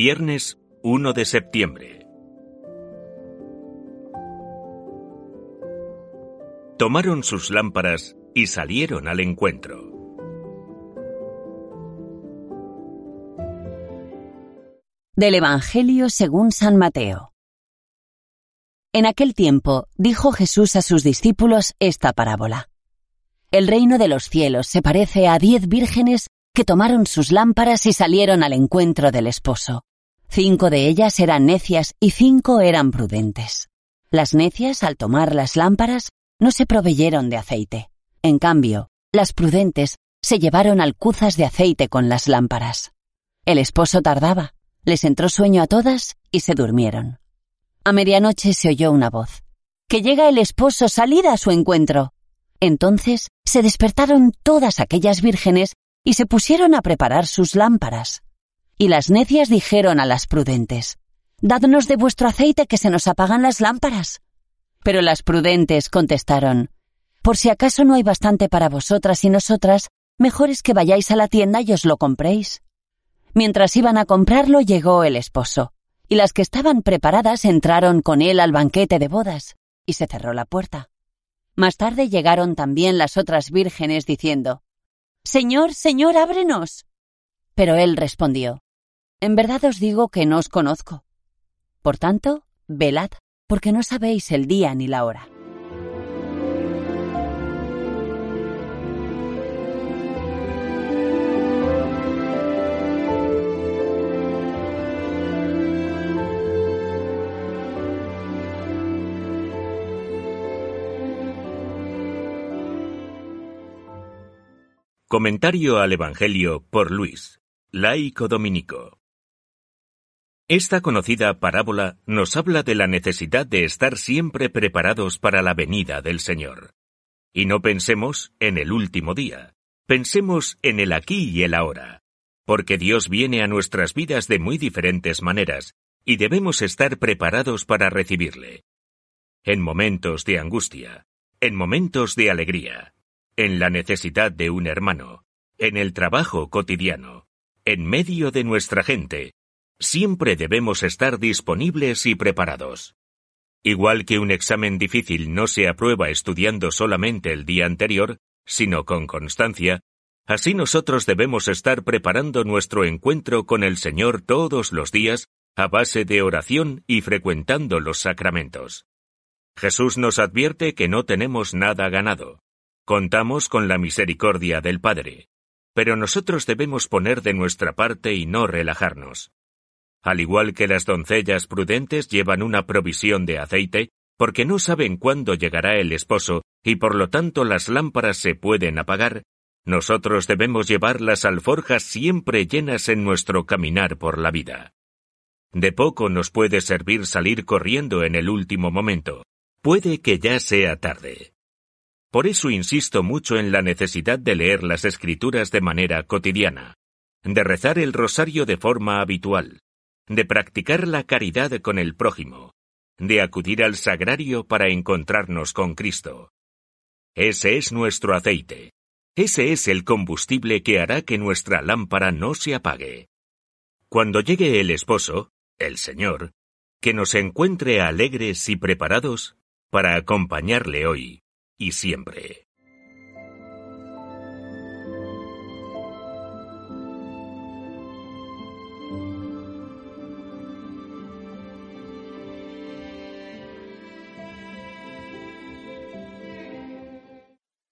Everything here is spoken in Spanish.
Viernes 1 de septiembre. Tomaron sus lámparas y salieron al encuentro. Del Evangelio según San Mateo. En aquel tiempo dijo Jesús a sus discípulos esta parábola. El reino de los cielos se parece a diez vírgenes que tomaron sus lámparas y salieron al encuentro del esposo. Cinco de ellas eran necias y cinco eran prudentes. Las necias, al tomar las lámparas, no se proveyeron de aceite. En cambio, las prudentes se llevaron alcuzas de aceite con las lámparas. El esposo tardaba, les entró sueño a todas y se durmieron. A medianoche se oyó una voz. Que llega el esposo, salid a su encuentro. Entonces se despertaron todas aquellas vírgenes y se pusieron a preparar sus lámparas. Y las necias dijeron a las prudentes, Dadnos de vuestro aceite que se nos apagan las lámparas. Pero las prudentes contestaron, Por si acaso no hay bastante para vosotras y nosotras, mejor es que vayáis a la tienda y os lo compréis. Mientras iban a comprarlo llegó el esposo, y las que estaban preparadas entraron con él al banquete de bodas, y se cerró la puerta. Más tarde llegaron también las otras vírgenes diciendo, Señor, Señor, ábrenos. Pero él respondió, En verdad os digo que no os conozco. Por tanto, velad, porque no sabéis el día ni la hora. Comentario al Evangelio por Luis, laico dominico. Esta conocida parábola nos habla de la necesidad de estar siempre preparados para la venida del Señor. Y no pensemos en el último día, pensemos en el aquí y el ahora, porque Dios viene a nuestras vidas de muy diferentes maneras, y debemos estar preparados para recibirle. En momentos de angustia, en momentos de alegría, en la necesidad de un hermano, en el trabajo cotidiano, en medio de nuestra gente, siempre debemos estar disponibles y preparados. Igual que un examen difícil no se aprueba estudiando solamente el día anterior, sino con constancia, así nosotros debemos estar preparando nuestro encuentro con el Señor todos los días a base de oración y frecuentando los sacramentos. Jesús nos advierte que no tenemos nada ganado. Contamos con la misericordia del Padre, pero nosotros debemos poner de nuestra parte y no relajarnos. Al igual que las doncellas prudentes llevan una provisión de aceite, porque no saben cuándo llegará el esposo y por lo tanto las lámparas se pueden apagar, nosotros debemos llevar las alforjas siempre llenas en nuestro caminar por la vida. De poco nos puede servir salir corriendo en el último momento. Puede que ya sea tarde. Por eso insisto mucho en la necesidad de leer las escrituras de manera cotidiana, de rezar el rosario de forma habitual, de practicar la caridad con el prójimo, de acudir al sagrario para encontrarnos con Cristo. Ese es nuestro aceite. Ese es el combustible que hará que nuestra lámpara no se apague. Cuando llegue el esposo, el Señor, que nos encuentre alegres y preparados para acompañarle hoy y siempre.